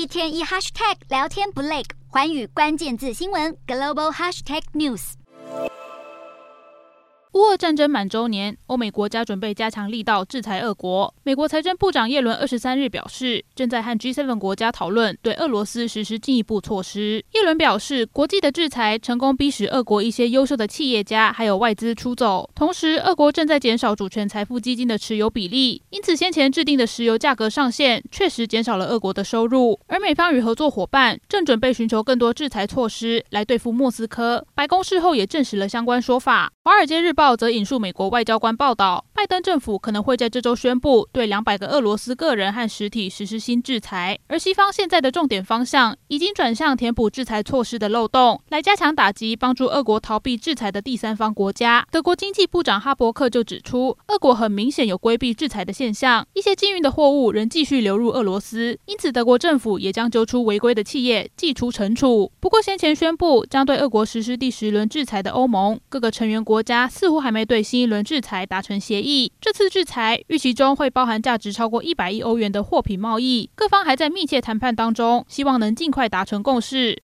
一天一 hashtag 聊天不累，环宇关键字新闻 global hashtag news。乌俄战争满周年，欧美国家准备加强力道制裁俄国。美国财政部长耶伦二十三日表示，正在和 G7 国家讨论对俄罗斯实施进一步措施。叶伦表示，国际的制裁成功逼使俄国一些优秀的企业家还有外资出走，同时俄国正在减少主权财富基金的持有比例，因此先前制定的石油价格上限确实减少了俄国的收入。而美方与合作伙伴正准备寻求更多制裁措施来对付莫斯科。白宫事后也证实了相关说法。华尔街日报则引述美国外交官报道，拜登政府可能会在这周宣布对两百个俄罗斯个人和实体实施新制裁，而西方现在的重点方向已经转向填补制裁措施的漏洞，来加强打击帮助俄国逃避制裁的第三方国家。德国经济部长哈伯克就指出，俄国很明显有规避制裁的现象，一些禁运的货物仍继续流入俄罗斯，因此德国政府也将揪出违规的企业，祭出惩处。不过，先前宣布将对俄国实施第十轮制裁的欧盟各个成员国家似乎还没对新一轮制裁达成协议这次制裁预期中会包含价值超过一百亿欧元的货品贸易，各方还在密切谈判当中，希望能尽快达成共识。